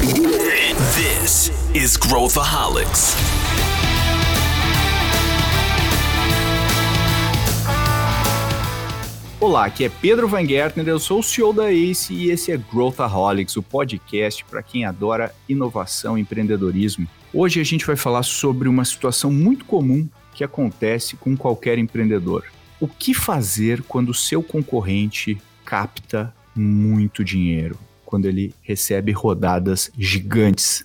This is Growthaholics. Olá, aqui é Pedro Van Gertner, eu sou o CEO da ACE e esse é Growthaholics, o podcast para quem adora inovação e empreendedorismo. Hoje a gente vai falar sobre uma situação muito comum que acontece com qualquer empreendedor. O que fazer quando o seu concorrente capta muito dinheiro, quando ele recebe rodadas gigantes?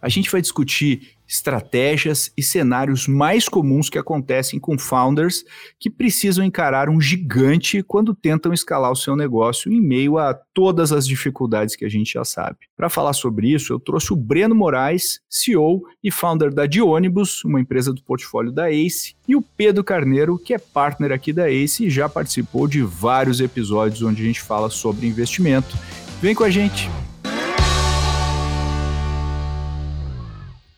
A gente vai discutir estratégias e cenários mais comuns que acontecem com founders que precisam encarar um gigante quando tentam escalar o seu negócio em meio a todas as dificuldades que a gente já sabe. Para falar sobre isso, eu trouxe o Breno Moraes, CEO e founder da Dionibus, uma empresa do portfólio da Ace, e o Pedro Carneiro, que é partner aqui da Ace e já participou de vários episódios onde a gente fala sobre investimento. Vem com a gente!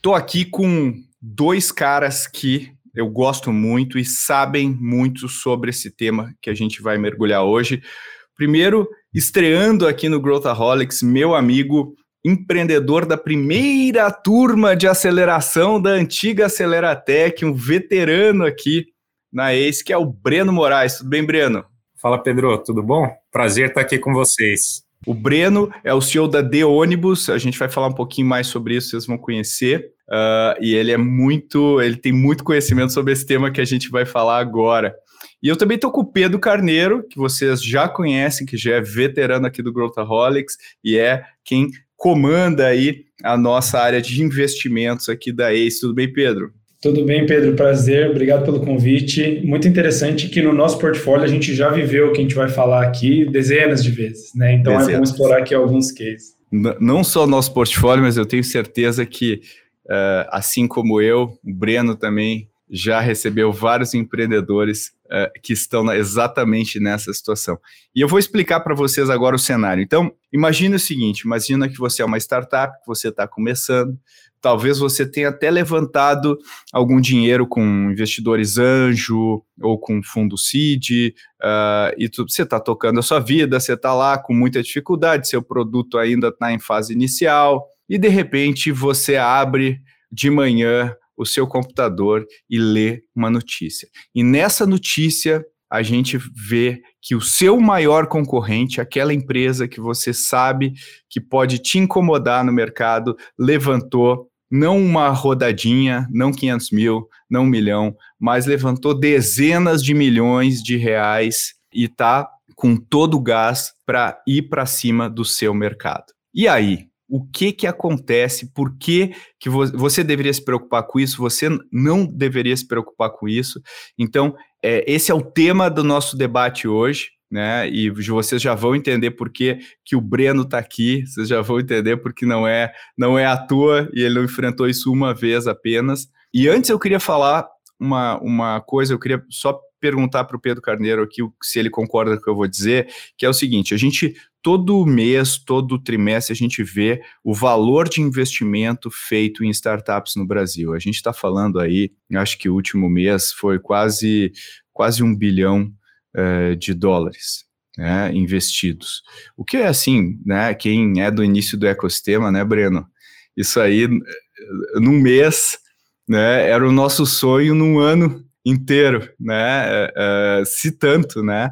Tô aqui com dois caras que eu gosto muito e sabem muito sobre esse tema que a gente vai mergulhar hoje. Primeiro, estreando aqui no Growthaholics, meu amigo empreendedor da primeira turma de aceleração da antiga Aceleratec, um veterano aqui na ACE, que é o Breno Moraes. Tudo bem, Breno? Fala, Pedro, tudo bom? Prazer estar aqui com vocês. O Breno é o CEO da The Ônibus, a gente vai falar um pouquinho mais sobre isso, vocês vão conhecer. Uh, e ele é muito, ele tem muito conhecimento sobre esse tema que a gente vai falar agora. E eu também estou com o Pedro Carneiro, que vocês já conhecem, que já é veterano aqui do Growthaholics e é quem comanda aí a nossa área de investimentos aqui da ACE. Tudo bem, Pedro? Tudo bem, Pedro? Prazer, obrigado pelo convite. Muito interessante que no nosso portfólio a gente já viveu o que a gente vai falar aqui dezenas de vezes, né? Então dezenas. é bom explorar aqui alguns cases. Não só o nosso portfólio, mas eu tenho certeza que Uh, assim como eu, o Breno também já recebeu vários empreendedores uh, que estão na, exatamente nessa situação. E eu vou explicar para vocês agora o cenário. Então, imagine o seguinte: imagina que você é uma startup, que você está começando, talvez você tenha até levantado algum dinheiro com investidores anjo ou com fundo seed, uh, e tu, você está tocando a sua vida, você está lá com muita dificuldade, seu produto ainda está em fase inicial e de repente você abre de manhã o seu computador e lê uma notícia. E nessa notícia a gente vê que o seu maior concorrente, aquela empresa que você sabe que pode te incomodar no mercado, levantou não uma rodadinha, não 500 mil, não um milhão, mas levantou dezenas de milhões de reais e está com todo o gás para ir para cima do seu mercado. E aí, o que que acontece, por que, que vo você deveria se preocupar com isso, você não deveria se preocupar com isso. Então, é, esse é o tema do nosso debate hoje, né? E vocês já vão entender por que, que o Breno está aqui, vocês já vão entender porque não é, não é à toa e ele não enfrentou isso uma vez apenas. E antes eu queria falar uma, uma coisa, eu queria só perguntar para o Pedro Carneiro aqui se ele concorda com o que eu vou dizer, que é o seguinte: a gente todo mês, todo trimestre, a gente vê o valor de investimento feito em startups no Brasil. A gente está falando aí, acho que o último mês foi quase, quase um bilhão uh, de dólares. Né, investidos. O que é assim, né? Quem é do início do ecossistema, né, Breno? Isso aí, num mês, né? Era o nosso sonho num ano inteiro, né? Uh, se tanto, né?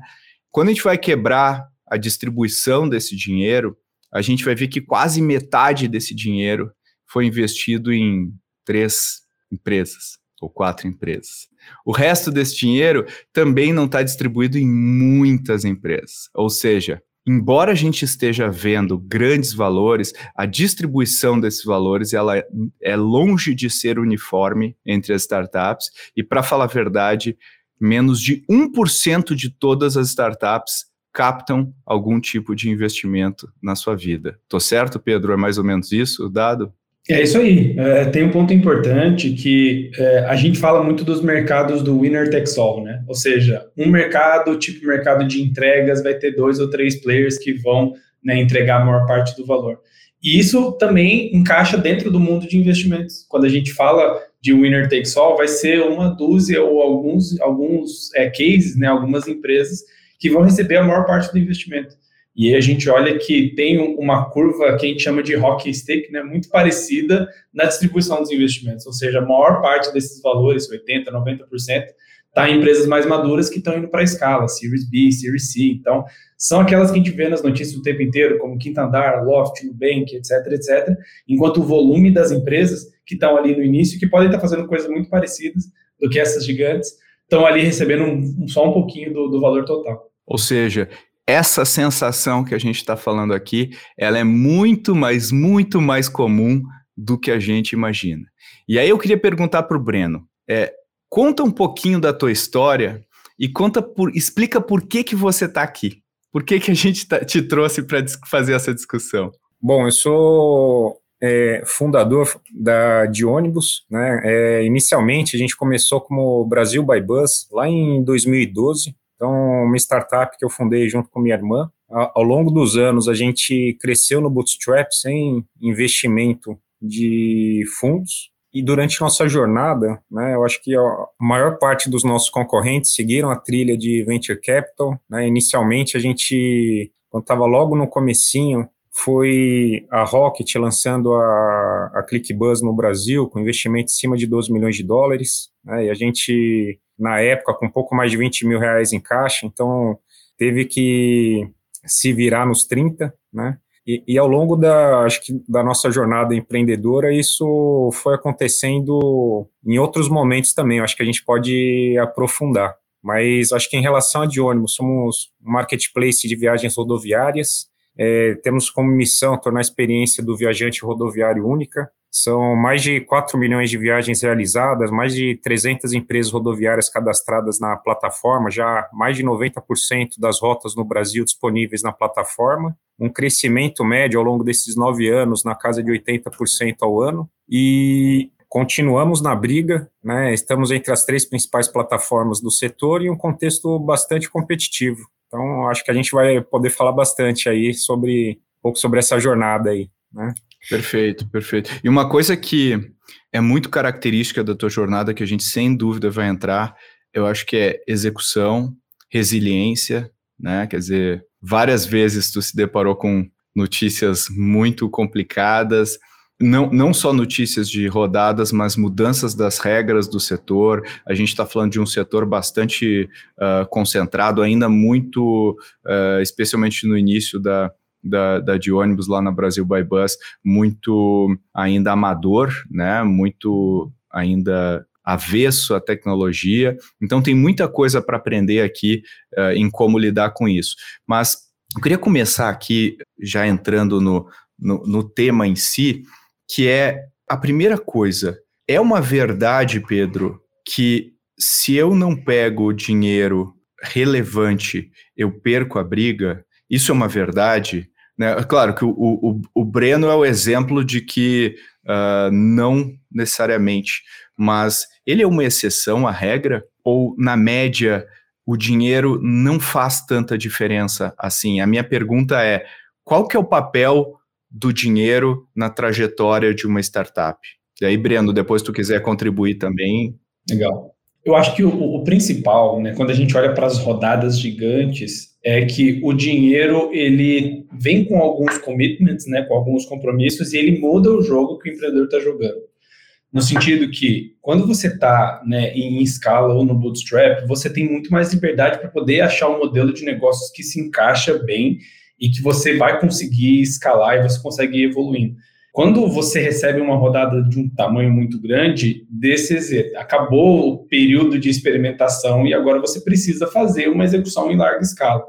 Quando a gente vai quebrar a distribuição desse dinheiro, a gente vai ver que quase metade desse dinheiro foi investido em três empresas ou quatro empresas. O resto desse dinheiro também não está distribuído em muitas empresas. Ou seja, embora a gente esteja vendo grandes valores, a distribuição desses valores ela é longe de ser uniforme entre as startups. E, para falar a verdade, menos de 1% de todas as startups captam algum tipo de investimento na sua vida. Tô certo, Pedro? É mais ou menos isso o dado? É isso aí. É, tem um ponto importante que é, a gente fala muito dos mercados do winner takes all, né? Ou seja, um mercado, tipo mercado de entregas, vai ter dois ou três players que vão né, entregar a maior parte do valor. E isso também encaixa dentro do mundo de investimentos. Quando a gente fala de winner takes all, vai ser uma dúzia ou alguns, alguns é, cases, né, algumas empresas que vão receber a maior parte do investimento. E a gente olha que tem uma curva que a gente chama de hockey stick, né, muito parecida na distribuição dos investimentos, ou seja, a maior parte desses valores, 80%, 90%, está em empresas mais maduras que estão indo para a escala, Series B, Series C. Então, são aquelas que a gente vê nas notícias o tempo inteiro, como Quinta Andar, Loft, Nubank, etc, etc, enquanto o volume das empresas que estão ali no início, que podem estar fazendo coisas muito parecidas do que essas gigantes, estão ali recebendo um, só um pouquinho do, do valor total. Ou seja, essa sensação que a gente está falando aqui, ela é muito mais, muito mais comum do que a gente imagina. E aí eu queria perguntar para o Breno, é, conta um pouquinho da tua história e conta por, explica por que que você está aqui. Por que que a gente tá, te trouxe para fazer essa discussão? Bom, eu sou é, fundador da de ônibus, né? É, inicialmente a gente começou como Brasil by Bus lá em 2012 então, uma startup que eu fundei junto com minha irmã. Ao longo dos anos, a gente cresceu no Bootstrap sem investimento de fundos. E durante nossa jornada, né, eu acho que a maior parte dos nossos concorrentes seguiram a trilha de Venture Capital. Né? Inicialmente, a gente, quando estava logo no comecinho, foi a Rocket lançando a, a ClickBuzz no Brasil, com investimento em cima de 12 milhões de dólares. Né? E a gente na época com um pouco mais de 20 mil reais em caixa, então teve que se virar nos 30, né? E, e, ao longo da, acho que da nossa jornada empreendedora, isso foi acontecendo em outros momentos também. acho que a gente pode aprofundar. Mas acho que em relação a de ônibus, somos um marketplace de viagens rodoviárias. É, temos como missão tornar a experiência do viajante rodoviário única. São mais de 4 milhões de viagens realizadas, mais de 300 empresas rodoviárias cadastradas na plataforma, já mais de 90% das rotas no Brasil disponíveis na plataforma, um crescimento médio ao longo desses nove anos na casa de 80% ao ano, e continuamos na briga, né? estamos entre as três principais plataformas do setor e um contexto bastante competitivo. Então, acho que a gente vai poder falar bastante aí sobre um pouco sobre essa jornada aí, né? Perfeito, perfeito. E uma coisa que é muito característica da tua jornada, que a gente sem dúvida vai entrar, eu acho que é execução, resiliência, né? Quer dizer, várias vezes tu se deparou com notícias muito complicadas, não, não só notícias de rodadas, mas mudanças das regras do setor. A gente está falando de um setor bastante uh, concentrado, ainda muito, uh, especialmente no início da, da, da de ônibus lá na Brasil by Bus muito ainda amador, né? Muito ainda avesso à tecnologia. Então tem muita coisa para aprender aqui uh, em como lidar com isso. Mas eu queria começar aqui já entrando no, no, no tema em si, que é a primeira coisa. É uma verdade, Pedro, que se eu não pego dinheiro relevante, eu perco a briga? Isso é uma verdade? Né? Claro que o, o, o Breno é o exemplo de que uh, não necessariamente, mas ele é uma exceção à regra, ou na média o dinheiro não faz tanta diferença assim? A minha pergunta é: qual que é o papel do dinheiro na trajetória de uma startup? E aí, Breno, depois tu quiser contribuir também. Legal. Eu acho que o, o principal, né, quando a gente olha para as rodadas gigantes, é que o dinheiro ele vem com alguns commitments, né, com alguns compromissos e ele muda o jogo que o empreendedor está jogando. No sentido que quando você está né, em escala ou no bootstrap, você tem muito mais liberdade para poder achar um modelo de negócios que se encaixa bem e que você vai conseguir escalar e você consegue ir evoluindo. Quando você recebe uma rodada de um tamanho muito grande, desses acabou o período de experimentação e agora você precisa fazer uma execução em larga escala.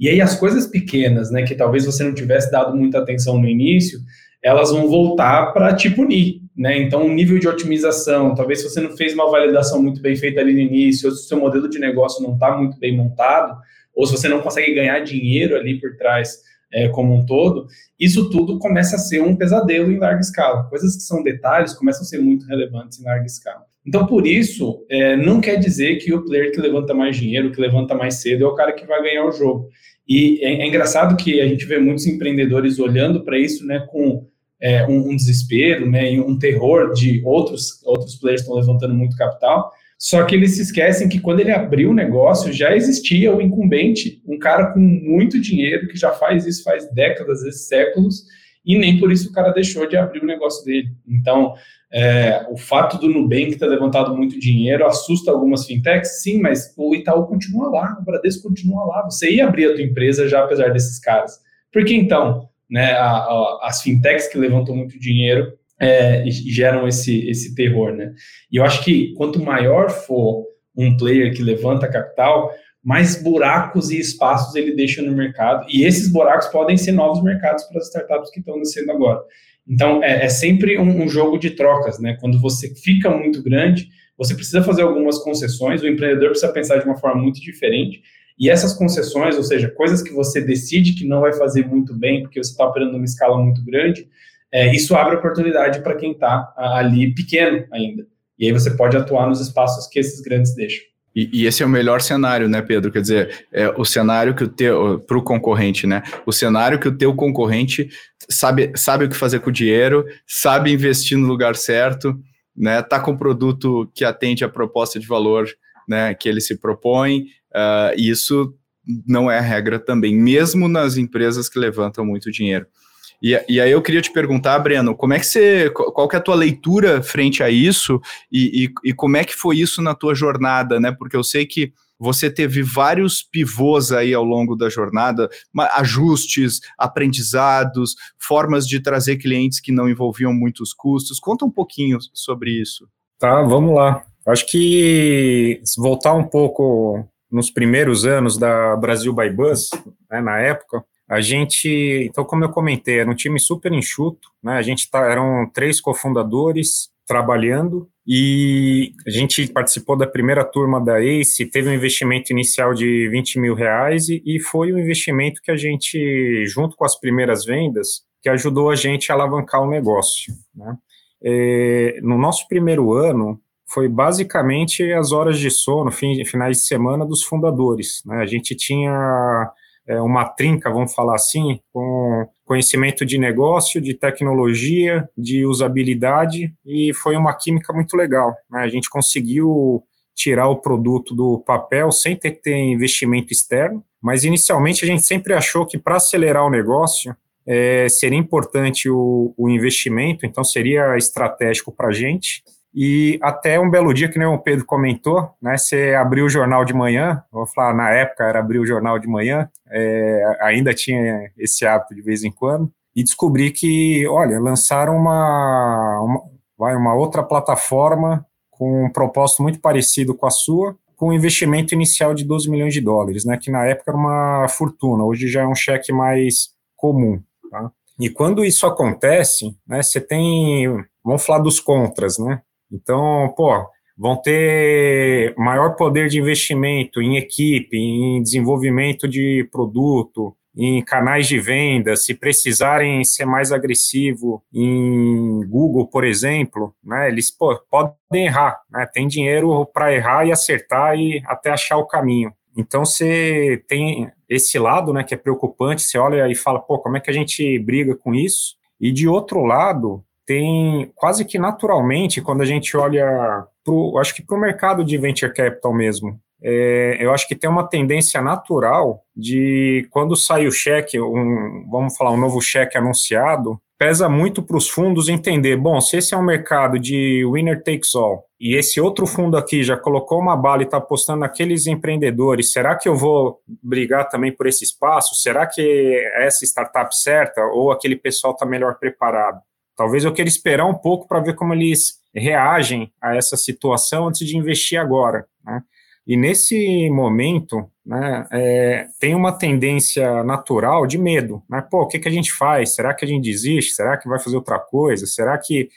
E aí as coisas pequenas, né, que talvez você não tivesse dado muita atenção no início, elas vão voltar para te punir, né? Então, o nível de otimização, talvez se você não fez uma validação muito bem feita ali no início, ou se o seu modelo de negócio não está muito bem montado, ou se você não consegue ganhar dinheiro ali por trás é, como um todo, isso tudo começa a ser um pesadelo em larga escala. Coisas que são detalhes começam a ser muito relevantes em larga escala. Então, por isso, é, não quer dizer que o player que levanta mais dinheiro, que levanta mais cedo, é o cara que vai ganhar o jogo. E é, é engraçado que a gente vê muitos empreendedores olhando para isso né, com é, um, um, desespero, né, um terror de outros, outros players estão levantando muito capital, Só que eles se esquecem que quando ele abriu o negócio, já existia o incumbente, um cara com muito dinheiro que já faz isso faz décadas, às vezes séculos, e nem por isso o cara deixou de abrir o negócio dele. Então, é, o fato do Nubank ter levantado muito dinheiro assusta algumas fintechs, sim, mas o Itaú continua lá, o Bradesco continua lá. Você ia abrir a tua empresa já apesar desses caras. Por que então, né, a, a, as fintechs que levantam muito dinheiro é, geram esse, esse terror, né? E eu acho que quanto maior for um player que levanta capital, mais buracos e espaços ele deixa no mercado. E esses buracos podem ser novos mercados para as startups que estão nascendo agora. Então, é, é sempre um, um, jogo de trocas, né? Quando você fica muito grande, você precisa fazer algumas concessões, o empreendedor precisa pensar de uma forma muito diferente. E essas concessões, ou seja, coisas que você decide que não vai fazer muito bem, porque você está operando numa escala muito grande, é, isso abre oportunidade para quem está ali pequeno ainda. E aí você pode atuar nos espaços que esses grandes deixam. E, e, esse é o melhor cenário, né, Pedro? Quer dizer, é o cenário que o teu para o concorrente, né? O cenário que o teu concorrente sabe, sabe o que fazer com o dinheiro, sabe investir no lugar certo, né? Tá com um produto que atende a proposta de valor, né? Que ele se propõe. Uh, isso não é a regra também, mesmo nas empresas que levantam muito dinheiro. E, e, aí eu queria te perguntar, Breno, como é que você, qual que é a tua leitura frente a isso e, e, e, como é que foi isso na tua jornada, né? Porque eu sei que você teve vários pivôs aí ao longo da jornada, ajustes, aprendizados, formas de trazer clientes que não envolviam muitos custos. Conta um pouquinho sobre isso. Tá, vamos lá. Acho que voltar um pouco nos primeiros anos da Brasil by Bus, né, na época, a gente, então, como eu comentei, era um time super enxuto, né? A gente tá, eram três cofundadores trabalhando e a gente participou da primeira turma da ACE, teve um investimento inicial de 20 mil reais e, e foi um investimento que a gente, junto com as primeiras vendas, que ajudou a gente a alavancar o negócio, né? É, no nosso primeiro ano, foi basicamente as horas de sono, fim, finais de semana dos fundadores. Né? A gente tinha é, uma trinca, vamos falar assim, com conhecimento de negócio, de tecnologia, de usabilidade, e foi uma química muito legal. Né? A gente conseguiu tirar o produto do papel sem ter que ter investimento externo, mas inicialmente a gente sempre achou que para acelerar o negócio é, seria importante o, o investimento, então seria estratégico para a gente, e até um belo dia, que nem o Pedro comentou, né? Você abriu o jornal de manhã, vou falar, na época era abrir o jornal de manhã, é, ainda tinha esse hábito de vez em quando, e descobri que, olha, lançaram uma, uma, vai, uma outra plataforma com um propósito muito parecido com a sua, com um investimento inicial de 12 milhões de dólares, né? Que na época era uma fortuna, hoje já é um cheque mais comum, tá? E quando isso acontece, né, você tem, vamos falar dos contras, né? Então, pô, vão ter maior poder de investimento em equipe, em desenvolvimento de produto, em canais de venda, se precisarem ser mais agressivo em Google, por exemplo, né, eles pô, podem errar, né, tem dinheiro para errar e acertar e até achar o caminho. Então você tem esse lado, né, que é preocupante, você olha e fala, pô, como é que a gente briga com isso? E de outro lado, tem quase que naturalmente, quando a gente olha, pro, acho que para o mercado de venture capital mesmo, é, eu acho que tem uma tendência natural de quando sai o cheque, um, vamos falar, um novo cheque anunciado, pesa muito para os fundos entender, bom, se esse é um mercado de winner takes all, e esse outro fundo aqui já colocou uma bala e está apostando naqueles empreendedores, será que eu vou brigar também por esse espaço? Será que é essa startup certa ou aquele pessoal está melhor preparado? Talvez eu queira esperar um pouco para ver como eles reagem a essa situação antes de investir agora. Né? E nesse momento, né, é, tem uma tendência natural de medo. Né? Pô, o que, que a gente faz? Será que a gente desiste? Será que vai fazer outra coisa? Será que.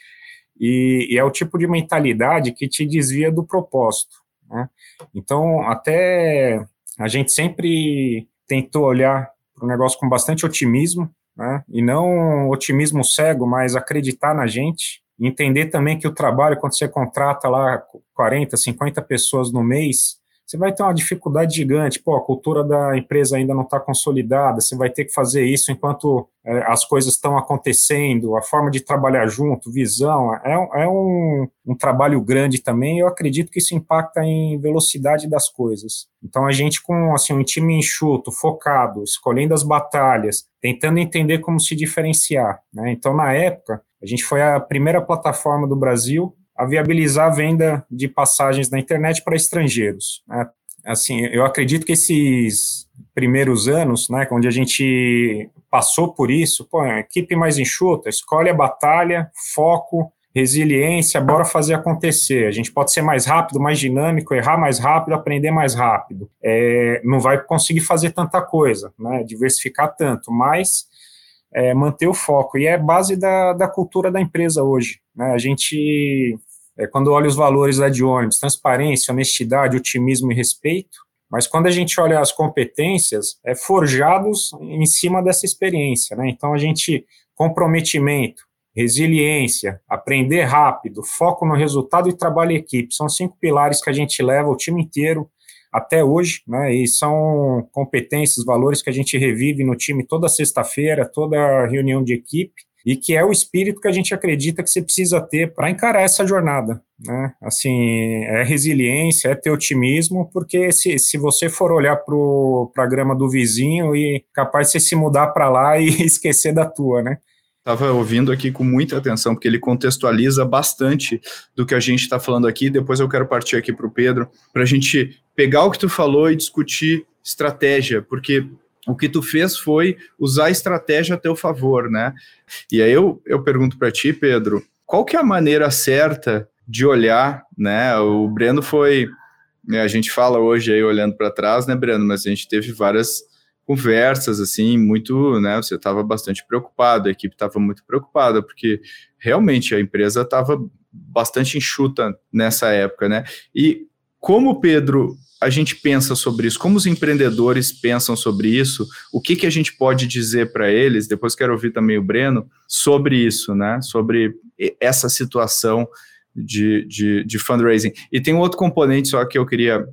E, e é o tipo de mentalidade que te desvia do propósito. Né? Então, até a gente sempre tentou olhar para o negócio com bastante otimismo, né? E não otimismo cego, mas acreditar na gente, entender também que o trabalho, quando você contrata lá 40, 50 pessoas no mês, você vai ter uma dificuldade gigante. Pô, a cultura da empresa ainda não está consolidada, você vai ter que fazer isso enquanto é, as coisas estão acontecendo, a forma de trabalhar junto, visão, é, é um, um trabalho grande também. Eu acredito que isso impacta em velocidade das coisas. Então, a gente, com assim, um time enxuto, focado, escolhendo as batalhas, tentando entender como se diferenciar. Né? Então, na época, a gente foi a primeira plataforma do Brasil a viabilizar a venda de passagens na internet para estrangeiros. Né? Assim, eu acredito que esses primeiros anos, né, onde a gente passou por isso, pô, equipe mais enxuta, escolhe a batalha, foco, resiliência, bora fazer acontecer. A gente pode ser mais rápido, mais dinâmico, errar mais rápido, aprender mais rápido. É, não vai conseguir fazer tanta coisa, né, diversificar tanto, mas é, manter o foco. E é base da, da cultura da empresa hoje. Né? A gente, é, quando olha os valores da de ônibus, transparência, honestidade, otimismo e respeito, mas quando a gente olha as competências, é forjados em cima dessa experiência. Né? Então, a gente, comprometimento, resiliência, aprender rápido, foco no resultado e trabalho em equipe, são cinco pilares que a gente leva o time inteiro até hoje, né? E são competências, valores que a gente revive no time toda sexta-feira, toda reunião de equipe, e que é o espírito que a gente acredita que você precisa ter para encarar essa jornada, né? Assim, é resiliência, é ter otimismo, porque se, se você for olhar para a grama do vizinho e capaz de você se mudar para lá e esquecer da tua, né? Estava ouvindo aqui com muita atenção, porque ele contextualiza bastante do que a gente está falando aqui. Depois eu quero partir aqui para o Pedro, para a gente pegar o que tu falou e discutir estratégia, porque o que tu fez foi usar a estratégia a teu favor, né? E aí eu, eu pergunto para ti, Pedro, qual que é a maneira certa de olhar, né? O Breno foi, né, a gente fala hoje aí olhando para trás, né, Breno? Mas a gente teve várias conversas, assim, muito, né, você estava bastante preocupado, a equipe estava muito preocupada, porque realmente a empresa estava bastante enxuta nessa época, né, e como, Pedro, a gente pensa sobre isso, como os empreendedores pensam sobre isso, o que, que a gente pode dizer para eles, depois quero ouvir também o Breno, sobre isso, né, sobre essa situação de, de, de fundraising. E tem um outro componente só que eu queria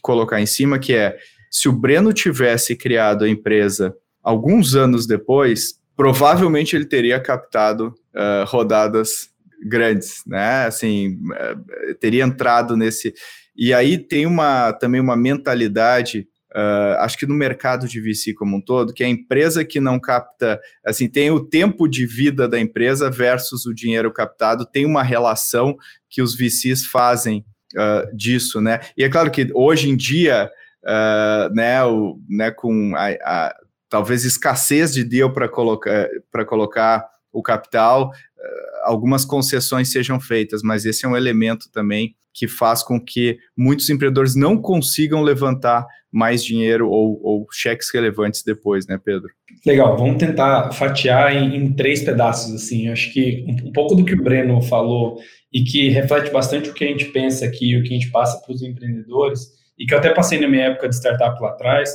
colocar em cima, que é se o Breno tivesse criado a empresa alguns anos depois, provavelmente ele teria captado uh, rodadas grandes, né? Assim, uh, teria entrado nesse. E aí tem uma também uma mentalidade. Uh, acho que no mercado de VC como um todo, que a empresa que não capta, assim, tem o tempo de vida da empresa versus o dinheiro captado, tem uma relação que os VCs fazem uh, disso, né? E é claro que hoje em dia uh, né, o, né, com a, a, talvez escassez de deal para colocar, colocar o capital, uh, algumas concessões sejam feitas, mas esse é um elemento também que faz com que muitos empreendedores não consigam levantar mais dinheiro ou, ou cheques relevantes depois, né, Pedro? Legal, vamos tentar fatiar em, em três pedaços, assim, acho que um, um, pouco do que o Breno falou e que reflete bastante o que a gente pensa aqui, o que a gente passa para os empreendedores, e que eu até passei na minha época de startup lá atrás.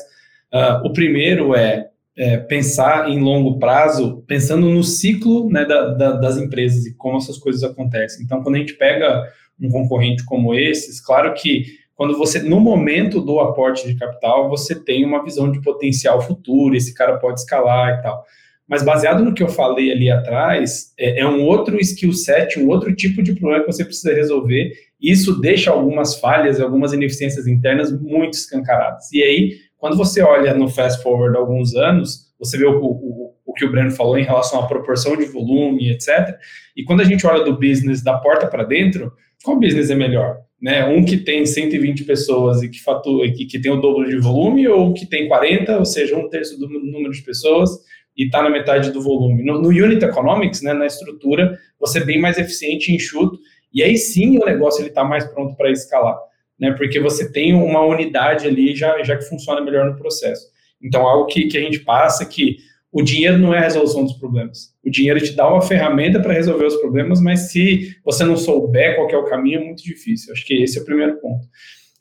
Uh, o primeiro é, é, pensar em longo prazo, pensando no ciclo né, da, da, das empresas e como essas coisas acontecem. Então, quando a gente pega um concorrente como esses, claro que quando você, no momento do aporte de capital, você tem uma visão de potencial futuro, esse cara pode escalar e tal. Mas baseado no que eu falei ali atrás, é, é um outro skill set, um outro tipo de problema que você precisa resolver isso deixa algumas falhas, algumas ineficiências internas muito escancaradas. E aí, quando você olha no fast forward alguns anos, você vê o, o, o que o Breno falou em relação à proporção de volume, etc. E quando a gente olha do business da porta para dentro, qual business é melhor? Né? Um que tem 120 pessoas e que fatura, que, que tem o dobro de volume, ou que tem 40, ou seja, um terço do número de pessoas e está na metade do volume. No, no Unit Economics, né, na estrutura, você é bem mais eficiente e enxuto, e aí sim o negócio ele está mais pronto para escalar, né? Porque você tem uma unidade ali já, já que funciona melhor no processo. Então, algo que, que a gente passa é que o dinheiro não é a resolução dos problemas. O dinheiro te dá uma ferramenta para resolver os problemas, mas se você não souber qual é o caminho, é muito difícil. Acho que esse é o primeiro ponto.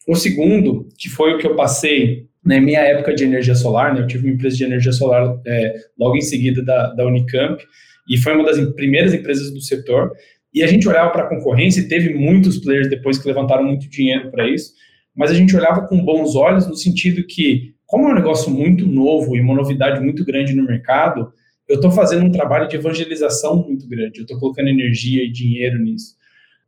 O segundo, que foi o que eu passei na minha época de energia solar, né? Eu tive uma empresa de energia solar é, logo em seguida da, da Unicamp, e foi uma das primeiras empresas do setor. E a gente olhava para a concorrência e teve muitos players depois que levantaram muito dinheiro para isso, mas a gente olhava com bons olhos no sentido que, como é um negócio muito novo e uma novidade muito grande no mercado, eu estou fazendo um trabalho de evangelização muito grande, eu estou colocando energia e dinheiro nisso.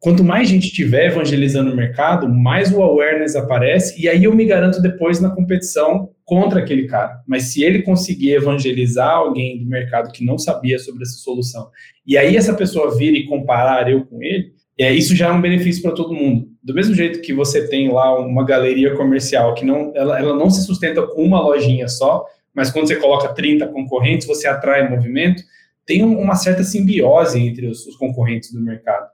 Quanto mais gente tiver evangelizando o mercado, mais o awareness aparece, e aí eu me garanto depois na competição contra aquele cara. Mas se ele conseguir evangelizar alguém do mercado que não sabia sobre essa solução, e aí essa pessoa vir e comparar eu com ele, é, isso já é um benefício para todo mundo. Do mesmo jeito que você tem lá uma galeria comercial que não, ela, ela não se sustenta com uma lojinha só, mas quando você coloca 30 concorrentes, você atrai movimento, tem uma certa simbiose entre os, os concorrentes do mercado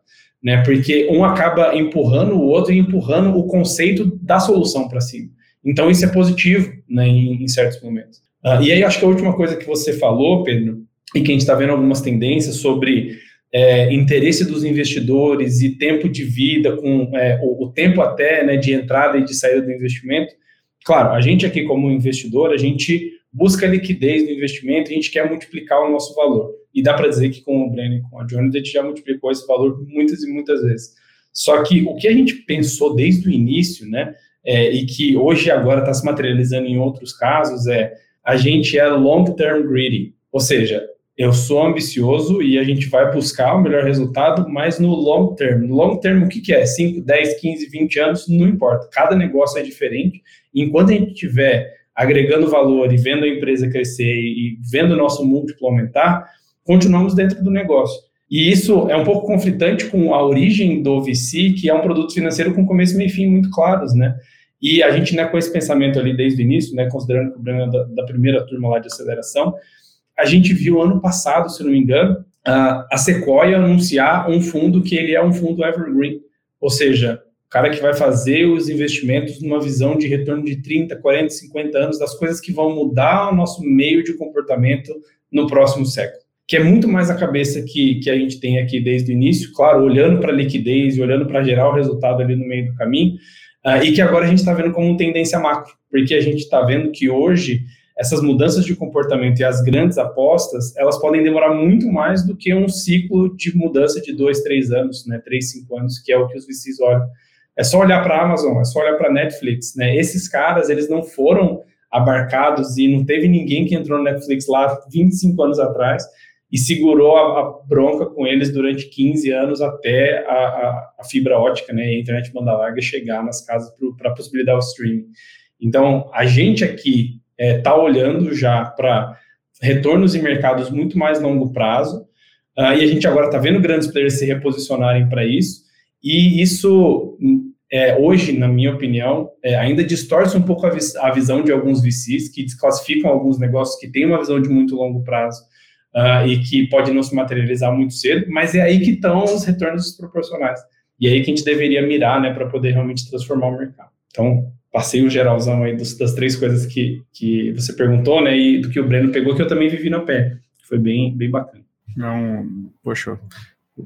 né? Porque um acaba empurrando o outro e empurrando o conceito da solução para cima. Então isso é positivo, né, em, em certos momentos. Uh, e aí acho que a última coisa que você falou, Pedro, e que a gente está vendo algumas tendências sobre é, interesse dos investidores e tempo de vida, com é, o, o, tempo até né, de entrada e de saída do investimento. Claro, a gente aqui como investidor, a gente busca liquidez no investimento, a gente quer multiplicar o nosso valor. E dá para dizer que com o Brenner e com a Johnny, a gente já multiplicou esse valor muitas e muitas vezes. Só que o que a gente pensou desde o início, né, é, e que hoje agora está se materializando em outros casos, é a gente é long-term greedy, ou seja, eu sou ambicioso e a gente vai buscar o melhor resultado, mas no long term. No long term, o que, que é? 5, 10, 15, 20 anos, não importa. Cada negócio é diferente. Enquanto a gente tiver agregando valor e vendo a empresa crescer e vendo o nosso múltiplo aumentar, continuamos dentro do negócio. E isso é um pouco conflitante com a origem do VC, que é um produto financeiro com começo, meio e fim muito claros, né? E a gente, né, com esse pensamento ali desde o início, né, considerando que o é da, da primeira turma lá de aceleração, a gente viu ano passado, se não me engano, a Sequoia anunciar um fundo que ele é um fundo evergreen, ou seja, cara que vai fazer os investimentos numa visão de retorno de 30, 40, 50 anos das coisas que vão mudar o nosso meio de comportamento no próximo século. Que é muito mais a cabeça que, que a gente tem aqui desde o início, claro, olhando para a liquidez e olhando para gerar o resultado ali no meio do caminho, uh, e que agora a gente está vendo como tendência macro, porque a gente está vendo que hoje essas mudanças de comportamento e as grandes apostas, elas podem demorar muito mais do que um ciclo de mudança de dois, três anos, né, três, cinco anos, que é o que os VCs olham. É só olhar para a Amazon, é só olhar para a Netflix, né? Esses caras, eles não foram abarcados e não teve ninguém que entrou no Netflix lá 25 anos atrás e segurou a, a bronca com eles durante 15 anos até a, a, a fibra ótica, né, a internet banda larga chegar nas casas para possibilitar o streaming. Então, a gente aqui está é, tá olhando já para retornos em mercados muito mais longo prazo, uh, e a gente agora está vendo grandes players se reposicionarem para isso, e isso, é, hoje, na minha opinião, é, ainda distorce um pouco a, vis a, visão de alguns VCs que desclassificam alguns negócios que têm uma visão de muito longo prazo uh, e que pode não se materializar muito cedo, mas é aí que estão os retornos desproporcionais. E é aí que a gente deveria mirar, né, para poder realmente transformar o mercado. Então, passei o geralzão aí dos, das três coisas que, que você perguntou, né, e do que o Breno pegou, que eu também vivi na pé. Foi bem, bem bacana. Não, poxa,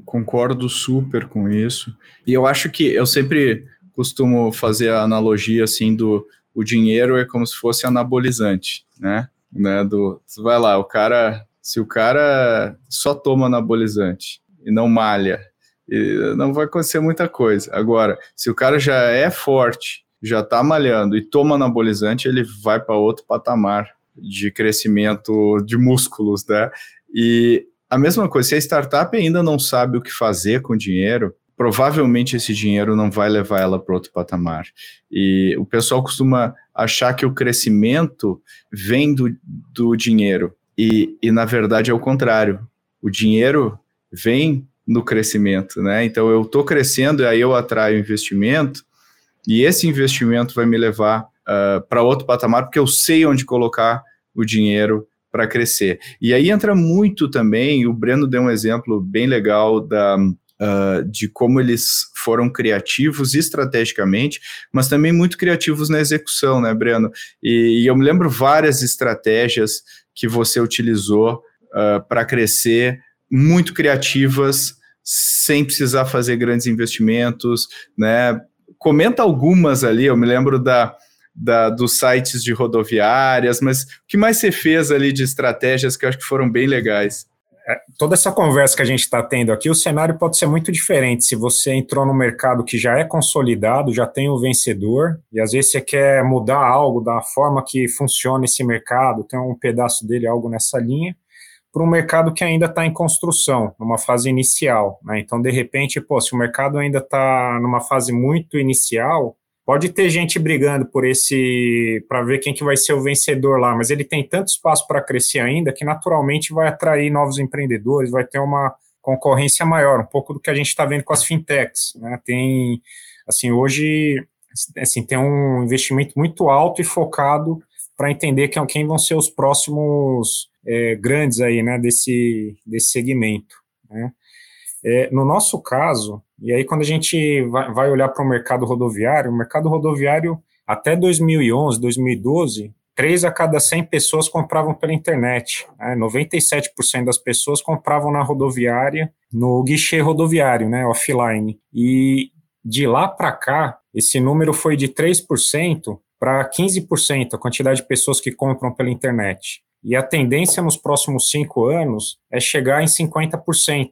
concordo super com isso. E eu acho que eu sempre costumo fazer a analogia assim do o dinheiro é como se fosse anabolizante, né? né do, vai lá, o cara, se o cara só toma anabolizante e não malha, não vai acontecer muita coisa. Agora, se o cara já é forte, já tá malhando e toma anabolizante, ele vai para outro patamar de crescimento de músculos, né? E a mesma coisa, se a startup ainda não sabe o que fazer com o dinheiro, provavelmente esse dinheiro não vai levar ela para outro patamar. E o pessoal costuma achar que o crescimento vem do, do dinheiro. E, e, na verdade, é o contrário. O dinheiro vem no crescimento, né? Então, eu estou crescendo e aí eu atraio investimento, e esse investimento vai me levar uh, ah, para outro patamar, porque eu sei onde colocar o dinheiro para crescer. E aí entra muito também, o Breno deu um exemplo bem legal da, uh, de como eles foram criativos estrategicamente, mas também muito criativos na execução, né, Breno? E, e eu me lembro várias estratégias que você utilizou uh, para crescer, muito criativas, sem precisar fazer grandes investimentos, né? Comenta algumas ali, eu me lembro da da, dos sites de rodoviárias, mas o que mais você fez ali de estratégias que eu acho que foram bem legais? É, toda essa conversa que a gente está tendo aqui, o cenário pode ser muito diferente. Se você entrou no mercado que já é consolidado, já tem o vencedor, e às vezes você quer mudar algo da forma que funciona esse mercado, tem um pedaço dele, algo nessa linha, para um mercado que ainda está em construção, numa fase inicial. Né? Então, de repente, pô, se o mercado ainda está numa fase muito inicial, Pode ter gente brigando por esse para ver quem que vai ser o vencedor lá, mas ele tem tanto espaço para crescer ainda que naturalmente vai atrair novos empreendedores, vai ter uma concorrência maior, um pouco do que a gente está vendo com as fintechs. Né? Tem, assim, hoje assim, tem um investimento muito alto e focado para entender quem, vão ser os próximos é, grandes aí, né, desse, desse segmento. Né? É, no nosso caso, e aí quando a gente vai, olhar para o mercado rodoviário, o mercado rodoviário até 2011, 2012, três a cada 100 pessoas compravam pela internet. Né? 97% das pessoas compravam na rodoviária, no guichê rodoviário, né, offline. E de lá para cá, esse número foi de 3% para 15% a quantidade de pessoas que compram pela internet. E a tendência nos próximos cinco anos é chegar em 50%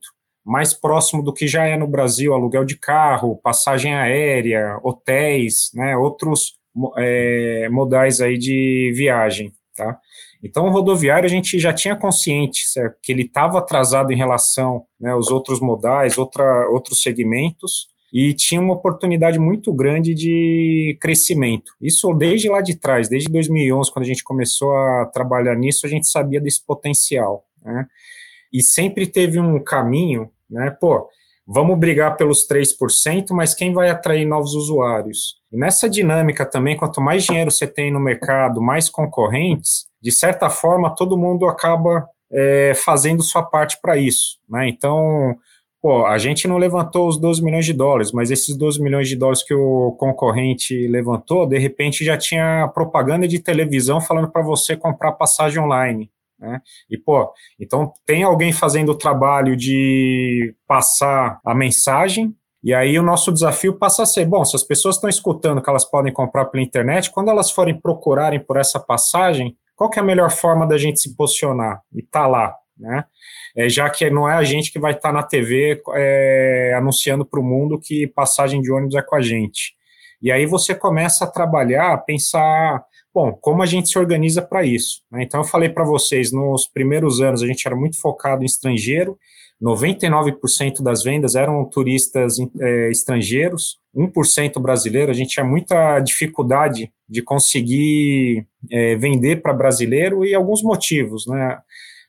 mais próximo do que já é no Brasil, aluguel de carro, passagem aérea, hotéis, né, outros é, modais aí de viagem, tá? Então, o rodoviário a gente já tinha consciente certo? que ele estava atrasado em relação né, aos outros modais, outra, outros segmentos, e tinha uma oportunidade muito grande de crescimento. Isso desde lá de trás, desde 2011, quando a gente começou a trabalhar nisso, a gente sabia desse potencial. Né? E sempre teve um caminho né? Pô, vamos brigar pelos 3%, mas quem vai atrair novos usuários? E nessa dinâmica também, quanto mais dinheiro você tem no mercado, mais concorrentes, de certa forma, todo mundo acaba é, fazendo sua parte para isso, né? Então, pô, a gente não levantou os 12 milhões de dólares, mas esses 12 milhões de dólares que o concorrente levantou, de repente já tinha propaganda de televisão falando para você comprar passagem online. Né? E, pô, então tem alguém fazendo o trabalho de passar a mensagem, e aí o nosso desafio passa a ser, bom, se as pessoas estão escutando que elas podem comprar pela internet, quando elas forem procurarem por essa passagem, qual é a melhor forma da gente se posicionar? E tá lá, né? É, já que não é a gente que vai estar tá na TV é, anunciando para o mundo que passagem de ônibus é com a gente. E aí você começa a trabalhar, a pensar Bom, como a gente se organiza para isso? Né? Então, eu falei para vocês, nos primeiros anos a gente era muito focado em estrangeiro, 99% das vendas eram turistas é, estrangeiros, 1% brasileiro. A gente tinha muita dificuldade de conseguir é, vender para brasileiro e alguns motivos. Né?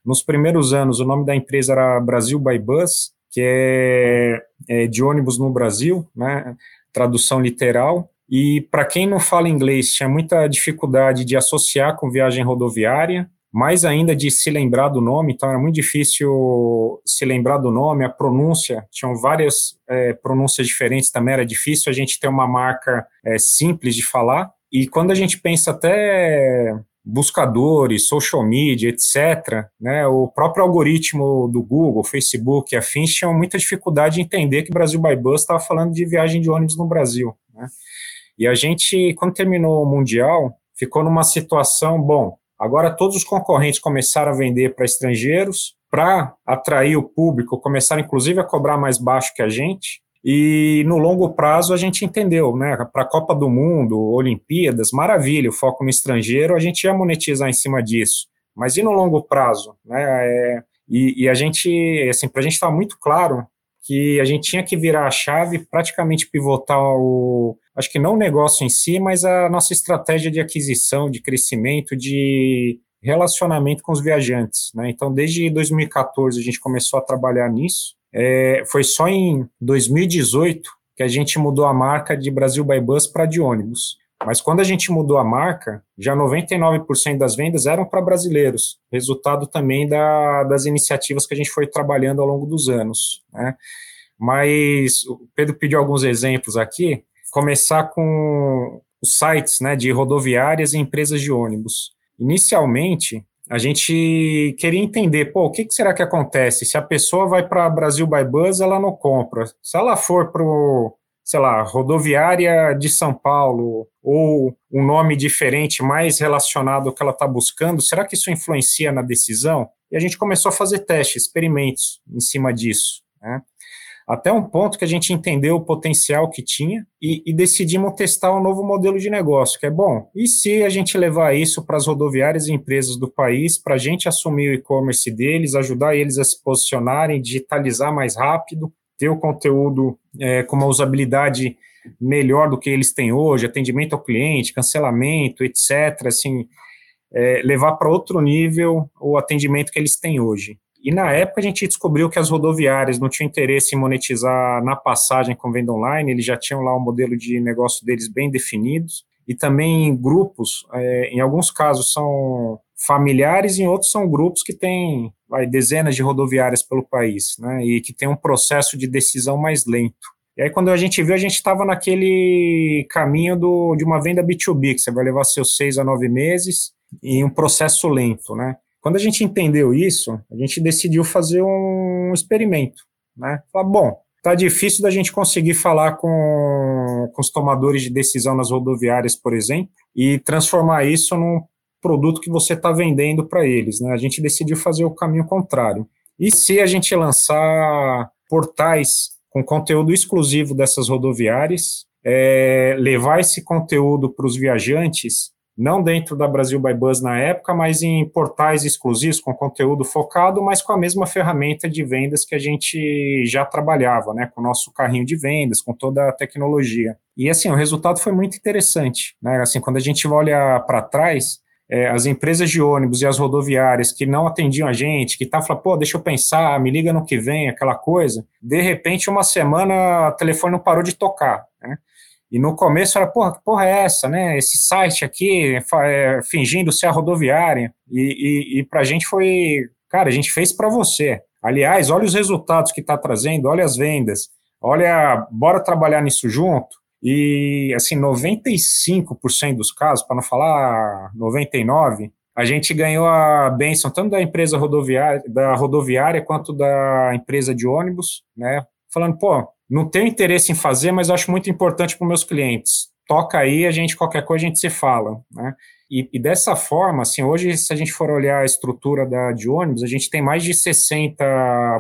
Nos primeiros anos, o nome da empresa era Brasil by Bus, que é, é de ônibus no Brasil, né? tradução literal. E para quem não fala inglês, tinha muita dificuldade de associar com viagem rodoviária, mais ainda de se lembrar do nome, então era muito difícil se lembrar do nome, a pronúncia, tinham várias é, pronúncias diferentes, também era difícil a gente ter uma marca é, simples de falar. E quando a gente pensa até buscadores, social media, etc., né, o próprio algoritmo do Google, Facebook e afins tinham muita dificuldade de entender que Brasil by Bus estava falando de viagem de ônibus no Brasil. Né? E a gente, quando terminou o Mundial, ficou numa situação, bom, agora todos os concorrentes começaram a vender para estrangeiros, para atrair o público, começaram inclusive a cobrar mais baixo que a gente, e no longo prazo a gente entendeu, né? Para a Copa do Mundo, Olimpíadas, maravilha, o foco no estrangeiro, a gente ia monetizar em cima disso. Mas e no longo prazo? Né? É, e, e, a gente, assim, para a gente estar muito claro que a gente tinha que virar a chave, praticamente pivotar o, acho que não o negócio em si, mas a nossa estratégia de aquisição, de crescimento, de relacionamento com os viajantes. Né? Então, desde 2014 a gente começou a trabalhar nisso. É, foi só em 2018 que a gente mudou a marca de Brasil by Bus para de ônibus. Mas quando a gente mudou a marca, já 99% das vendas eram para brasileiros, resultado também da, das iniciativas que a gente foi trabalhando ao longo dos anos. Né? Mas o Pedro pediu alguns exemplos aqui começar com os sites né, de rodoviárias e empresas de ônibus. Inicialmente, a gente queria entender, pô, o que, que será que acontece? Se a pessoa vai para Brasil by Bus, ela não compra. Se ela for para sei lá, rodoviária de São Paulo, ou um nome diferente, mais relacionado ao que ela está buscando, será que isso influencia na decisão? E a gente começou a fazer testes, experimentos em cima disso. Né? Até um ponto que a gente entendeu o potencial que tinha e, e decidimos testar um novo modelo de negócio, que é bom. E se a gente levar isso para as rodoviárias e empresas do país, para a gente assumir o e-commerce deles, ajudar eles a se posicionarem, digitalizar mais rápido, ter o conteúdo é, com uma usabilidade melhor do que eles têm hoje, atendimento ao cliente, cancelamento, etc., assim, é, levar para outro nível o atendimento que eles têm hoje. E na época a gente descobriu que as rodoviárias não tinham interesse em monetizar na passagem com venda online, eles já tinham lá um modelo de negócio deles bem definidos, e também grupos, é, em alguns casos são familiares, em outros são grupos que têm vai, dezenas de rodoviárias pelo país, né, e que tem um processo de decisão mais lento. E aí, quando a gente viu, a gente estava naquele caminho do, de uma venda B2B, que você vai levar seus seis a nove meses em um processo lento, né? Quando a gente entendeu isso, a gente decidiu fazer um experimento, né? Falar, bom, tá difícil da gente conseguir falar com, com os tomadores de decisão nas rodoviárias, por exemplo, e transformar isso num produto que você está vendendo para eles. Né? A gente decidiu fazer o caminho contrário. E se a gente lançar portais com conteúdo exclusivo dessas rodoviárias, é, levar esse conteúdo para os viajantes, não dentro da Brasil by Buzz na época, mas em portais exclusivos com conteúdo focado, mas com a mesma ferramenta de vendas que a gente já trabalhava, né, com o nosso carrinho de vendas, com toda a tecnologia. E assim, o resultado foi muito interessante, né? Assim, quando a gente olha para trás, é, as empresas de ônibus e as rodoviárias que não atendiam a gente, que estavam falando, pô, deixa eu pensar, me liga no que vem, aquela coisa, de repente, uma semana, o telefone não parou de tocar, né? E no começo era, porra, que porra é essa, né? Esse site aqui, é, fingindo ser a rodoviária. E, e, e para a gente foi, cara, a gente fez para você. Aliás, olha os resultados que está trazendo, olha as vendas, olha, bora trabalhar nisso junto. E, assim, 95% dos casos, para não falar 99%, a gente ganhou a benção tanto da empresa rodoviária, da rodoviária quanto da empresa de ônibus, né? Falando, pô, não tenho interesse em fazer, mas acho muito importante para os meus clientes. Toca aí, a gente, qualquer coisa, a gente se fala, né? E, e, dessa forma, assim, hoje, se a gente for olhar a estrutura da, de ônibus, a gente tem mais de 60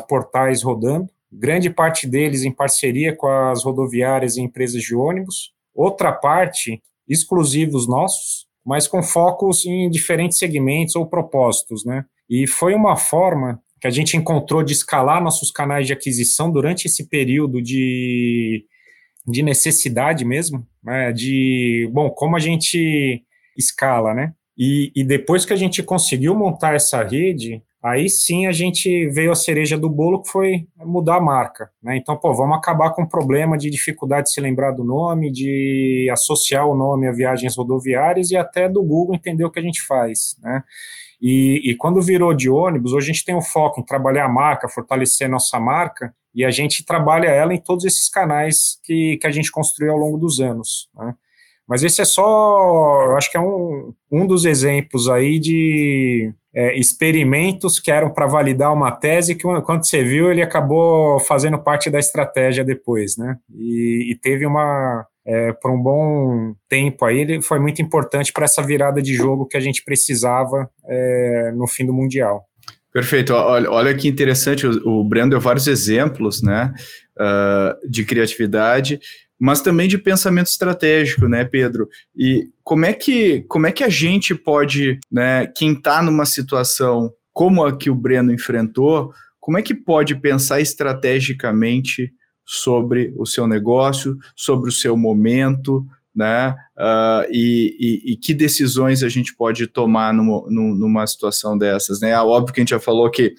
portais rodando, grande parte deles em parceria com as rodoviárias e empresas de ônibus, outra parte exclusivos nossos, mas com focos em diferentes segmentos ou propósitos, né? E foi uma forma que a gente encontrou de escalar nossos canais de aquisição durante esse período de, de necessidade mesmo, né? De, bom, como a gente escala, né? E, e depois que a gente conseguiu montar essa rede, Aí sim a gente veio a cereja do bolo, que foi mudar a marca. Né? Então, pô, vamos acabar com o problema de dificuldade de se lembrar do nome, de associar o nome a viagens rodoviárias e até do Google entender o que a gente faz. Né? E, e quando virou de ônibus, hoje a gente tem o foco em trabalhar a marca, fortalecer nossa marca, e a gente trabalha ela em todos esses canais que, que a gente construiu ao longo dos anos. Né? Mas esse é só, eu acho que é um, um dos exemplos aí de é, experimentos que eram para validar uma tese que, quando você viu, ele acabou fazendo parte da estratégia depois, né? E, e teve uma, é, por um bom tempo aí, ele foi muito importante para essa virada de jogo que a gente precisava é, no fim do Mundial. Perfeito. Olha, olha que interessante, o, o Breno deu vários exemplos né, uh, de criatividade mas também de pensamento estratégico, né, Pedro? E como é que, como é que a gente pode, né, quem está numa situação como a que o Breno enfrentou, como é que pode pensar estrategicamente sobre o seu negócio, sobre o seu momento, né? Uh, e, e, e, que decisões a gente pode tomar numa, numa situação dessas, né? Óbvio que a gente já falou que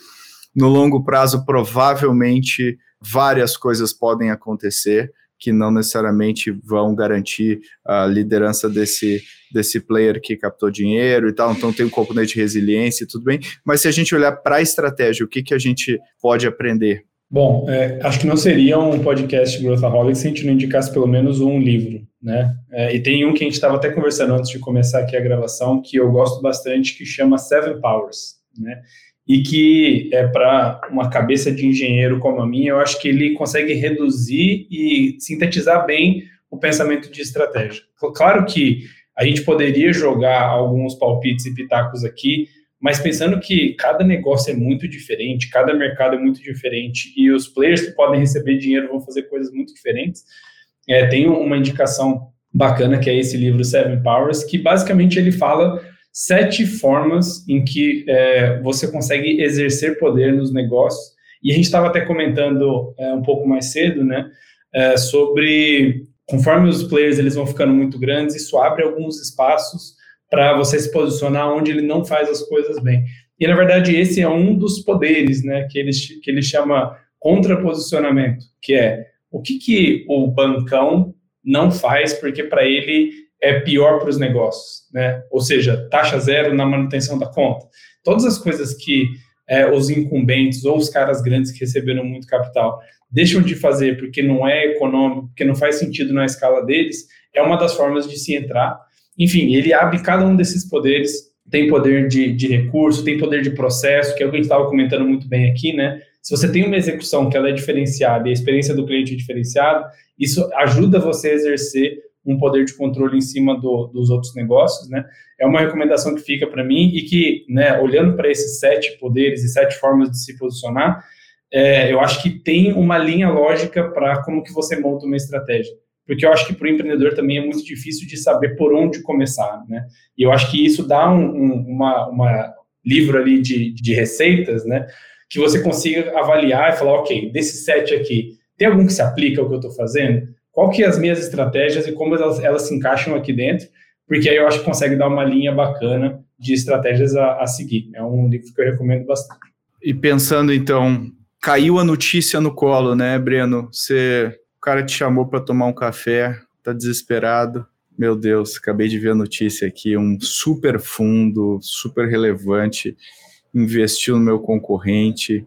no longo prazo provavelmente várias coisas podem acontecer, que não necessariamente vão garantir a liderança desse, desse player que captou dinheiro e tal, então tem um componente de resiliência e tudo bem, mas se a gente olhar para a estratégia, o que, que a gente pode aprender? Bom, é, acho que não seria um podcast Growthaholic se a gente não indicasse pelo menos um livro, né? É, e tem um que a gente estava até conversando antes de começar aqui a gravação, que eu gosto bastante, que chama Seven Powers, né? e que é para uma cabeça de engenheiro como a minha, eu acho que ele consegue reduzir e sintetizar bem o pensamento de estratégia. Claro que a gente poderia jogar alguns palpites e pitacos aqui, mas pensando que cada negócio é muito diferente, cada mercado é muito diferente e os players que podem receber dinheiro vão fazer coisas muito diferentes, é, tem uma indicação bacana que é esse livro Seven Powers, que basicamente ele fala sete formas em que é, você consegue exercer poder nos negócios. E a gente estava até comentando é, um pouco mais cedo, né, é, sobre conforme os players eles vão ficando muito grandes, isso abre alguns espaços para você se posicionar onde ele não faz as coisas bem. E na verdade esse é um dos poderes, né, que ele que ele chama contraposicionamento, que é o que que o bancão não faz porque para ele é pior para os negócios, né? Ou seja, taxa zero na manutenção da conta. Todas as coisas que é, os incumbentes ou os caras grandes que receberam muito capital deixam de fazer porque não é econômico, porque não faz sentido na escala deles, é uma das formas de se entrar. Enfim, ele abre cada um desses poderes, tem poder de, de recurso, tem poder de processo, que é o que a gente estava comentando muito bem aqui, né? Se você tem uma execução que ela é diferenciada e a experiência do cliente é diferenciada, isso ajuda você a exercer um poder de controle em cima do, dos outros negócios, né? É uma recomendação que fica para mim e que, né, olhando para esses sete poderes e sete formas de se posicionar, é, eu acho que tem uma linha lógica para como que você monta uma estratégia. Porque eu acho que para o empreendedor também é muito difícil de saber por onde começar, né? E eu acho que isso dá um, um uma, uma livro ali de, de receitas, né? Que você consiga avaliar e falar, ok, desses sete aqui, tem algum que se aplica ao que eu estou fazendo? Qual que é as minhas estratégias e como elas, elas se encaixam aqui dentro? Porque aí eu acho que consegue dar uma linha bacana de estratégias a, a seguir. É um livro que eu recomendo bastante. E pensando então caiu a notícia no colo, né, Breno? Você, cara te chamou para tomar um café, tá desesperado. Meu Deus, acabei de ver a notícia aqui, um super fundo, super relevante, investiu no meu concorrente.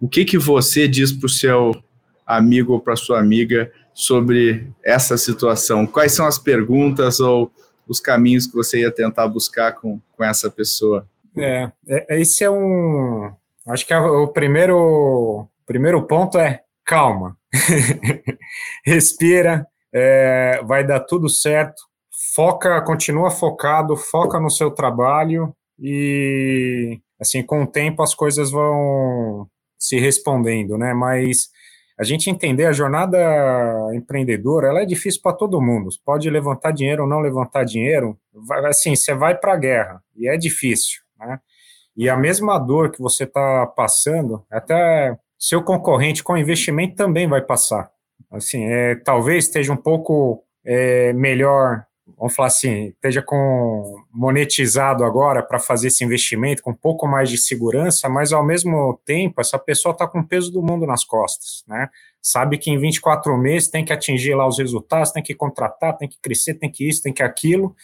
O que que você diz para o seu amigo ou para sua amiga sobre essa situação? Quais são as perguntas ou os caminhos que você ia tentar buscar com, com essa pessoa? É, é esse é um, Acho que é o primeiro, primeiro ponto é calma. Respira, é, vai dar tudo certo. Foca, continua focado, foca no seu trabalho e assim, com o tempo as coisas vão se respondendo, né? Mas a gente entender a jornada empreendedora, ela é difícil para todo mundo. Pode levantar dinheiro ou não levantar dinheiro, vai, assim, você vai para a guerra e é difícil, né? E a mesma dor que você está passando, até seu concorrente com investimento também vai passar. Assim, é, talvez esteja um pouco é, melhor, vamos falar assim, esteja com monetizado agora para fazer esse investimento com um pouco mais de segurança, mas ao mesmo tempo essa pessoa está com o peso do mundo nas costas, né? Sabe que em 24 meses tem que atingir lá os resultados, tem que contratar, tem que crescer, tem que isso, tem que aquilo,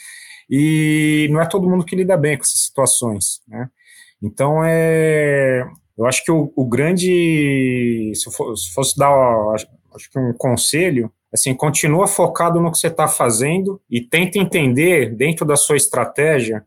e não é todo mundo que lida bem com essas situações, né? Então, é, eu acho que o, o grande, se, for, se, fosse dar, acho, que um conselho, assim, continua focado no que você está fazendo e tenta entender dentro da sua estratégia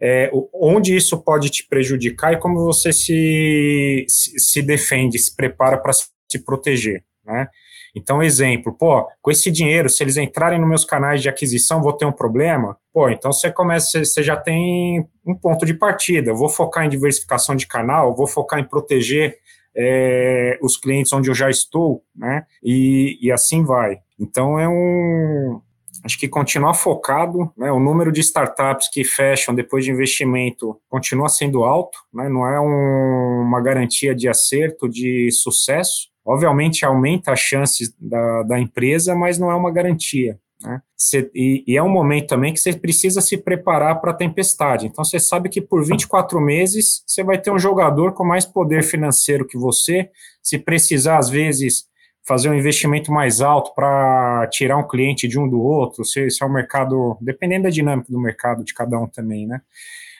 é, onde isso pode te prejudicar e como você se, se, se defende, se prepara para se proteger, né? Então, exemplo, pô, com esse dinheiro, se eles entrarem nos meus canais de aquisição, vou ter um problema? Pô, então você começa, você já tem um ponto de partida. Eu vou focar em diversificação de canal, vou focar em proteger é, os clientes onde eu já estou, né? E, e assim vai. Então é um, acho que continuar focado, né, o número de startups que fecham depois de investimento continua sendo alto, né, não é um, uma garantia de acerto, de sucesso, Obviamente aumenta as chances da, da empresa, mas não é uma garantia. Né? Cê, e, e, é um momento também que você precisa se preparar para a tempestade. Então você sabe que por 24 meses você vai ter um jogador com mais poder financeiro que você. Se precisar, às vezes, fazer um investimento mais alto para tirar um cliente de um do outro, se, se é um mercado, dependendo da dinâmica do mercado de cada um também, né?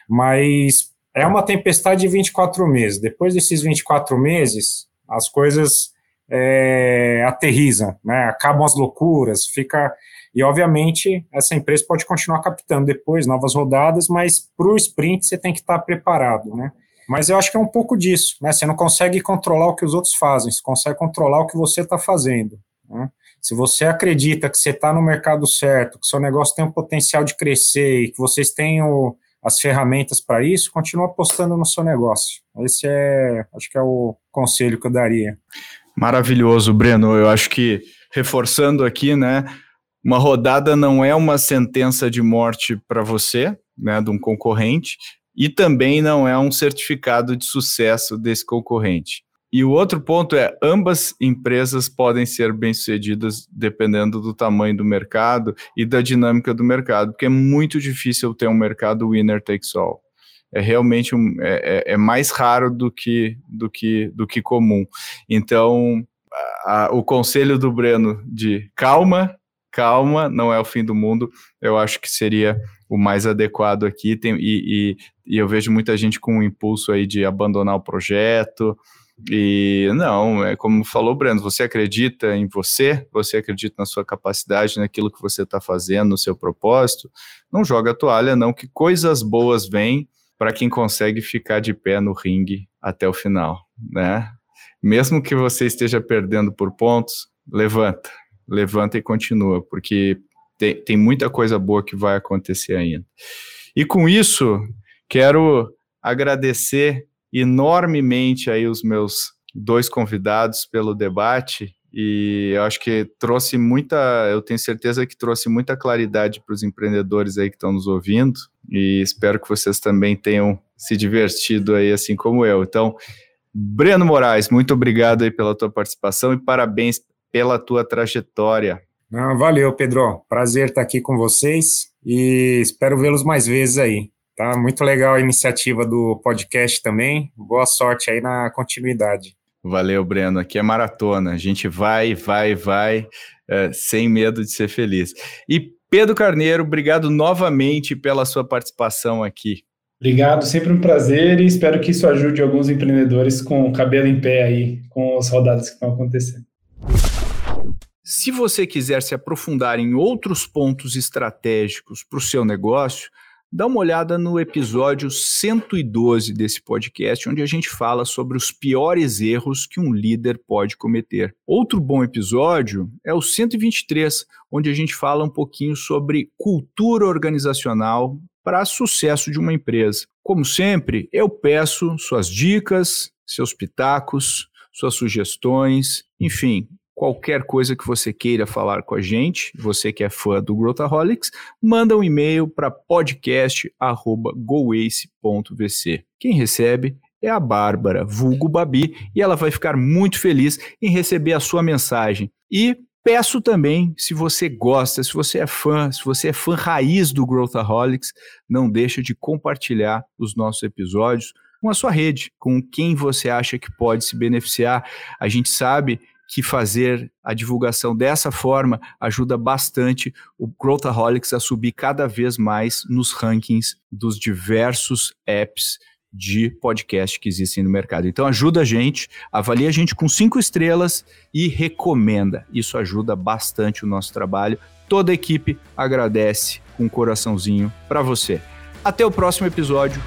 Mas é uma tempestade de 24 meses. Depois desses 24 meses, as coisas é, aterrizam, né? acabam as loucuras, fica. E, obviamente, essa empresa pode continuar captando depois novas rodadas, mas para o sprint você tem que estar preparado. Né? Mas eu acho que é um pouco disso, né? Você não consegue controlar o que os outros fazem, você consegue controlar o que você está fazendo. Né? Se você acredita que você está no mercado certo, que seu negócio tem um potencial de crescer e que vocês têm o, as ferramentas para isso, continua apostando no seu negócio. Esse é, acho que é o conselho que eu daria. Maravilhoso, Breno. Eu acho que reforçando aqui, né, uma rodada não é uma sentença de morte para você, né, de um concorrente, e também não é um certificado de sucesso desse concorrente. E o outro ponto é: ambas empresas podem ser bem-sucedidas dependendo do tamanho do mercado e da dinâmica do mercado, porque é muito difícil ter um mercado winner takes all. É realmente um, é, é, é mais raro do que, do que, do que comum. Então, a, a, o conselho do Breno de calma, calma, não é o fim do mundo, eu acho que seria o mais adequado aqui. Tem, e, e, e eu vejo muita gente com um impulso aí de abandonar o projeto. E não, é como falou o Breno, você acredita em você, você acredita na sua capacidade, naquilo que você está fazendo, no seu propósito, não joga a toalha, não, que coisas boas vêm para quem consegue ficar de pé no ringue até o final, né? Mesmo que você esteja perdendo por pontos, levanta, levanta e continua, porque tem, tem muita coisa boa que vai acontecer ainda. E com isso, quero agradecer enormemente aí os meus dois convidados pelo debate e eu acho que trouxe muita, eu tenho certeza que trouxe muita claridade para os empreendedores aí que estão nos ouvindo e espero que vocês também tenham se divertido aí assim como eu. Então, Breno Moraes, muito obrigado aí pela tua participação e parabéns pela tua trajetória. Ah, valeu, Pedro. Prazer estar aqui com vocês e espero vê-los mais vezes aí. Tá muito legal a iniciativa do podcast também. Boa sorte aí na continuidade. Valeu, Breno. Aqui é maratona. A gente vai, vai, vai, é, sem medo de ser feliz. E Pedro Carneiro, obrigado novamente pela sua participação aqui. Obrigado, sempre um prazer e espero que isso ajude alguns empreendedores com o cabelo em pé aí, com as rodadas que estão acontecendo. Se você quiser se aprofundar em outros pontos estratégicos para o seu negócio, dá uma olhada no episódio 112 desse podcast, onde a gente fala sobre os piores erros que um líder pode cometer. Outro bom episódio é o 123, onde a gente fala um pouquinho sobre cultura organizacional para sucesso de uma empresa. Como sempre, eu peço suas dicas, seus pitacos, suas sugestões, enfim, qualquer coisa que você queira falar com a gente, você que é fã do Growthaholics, manda um e-mail para podcast@goace.vc. Quem recebe é a Bárbara, vulgo Babi, e ela vai ficar muito feliz em receber a sua mensagem. E peço também, se você gosta, se você é fã, se você é fã raiz do Growthaholics, não deixa de compartilhar os nossos episódios com a sua rede, com quem você acha que pode se beneficiar. A gente sabe que fazer a divulgação dessa forma ajuda bastante o Growthaholics a subir cada vez mais nos rankings dos diversos apps de podcast que existem no mercado. Então ajuda a gente, avalia a gente com cinco estrelas e recomenda. Isso ajuda bastante o nosso trabalho. Toda a equipe agradece com um coraçãozinho para você. Até o próximo episódio.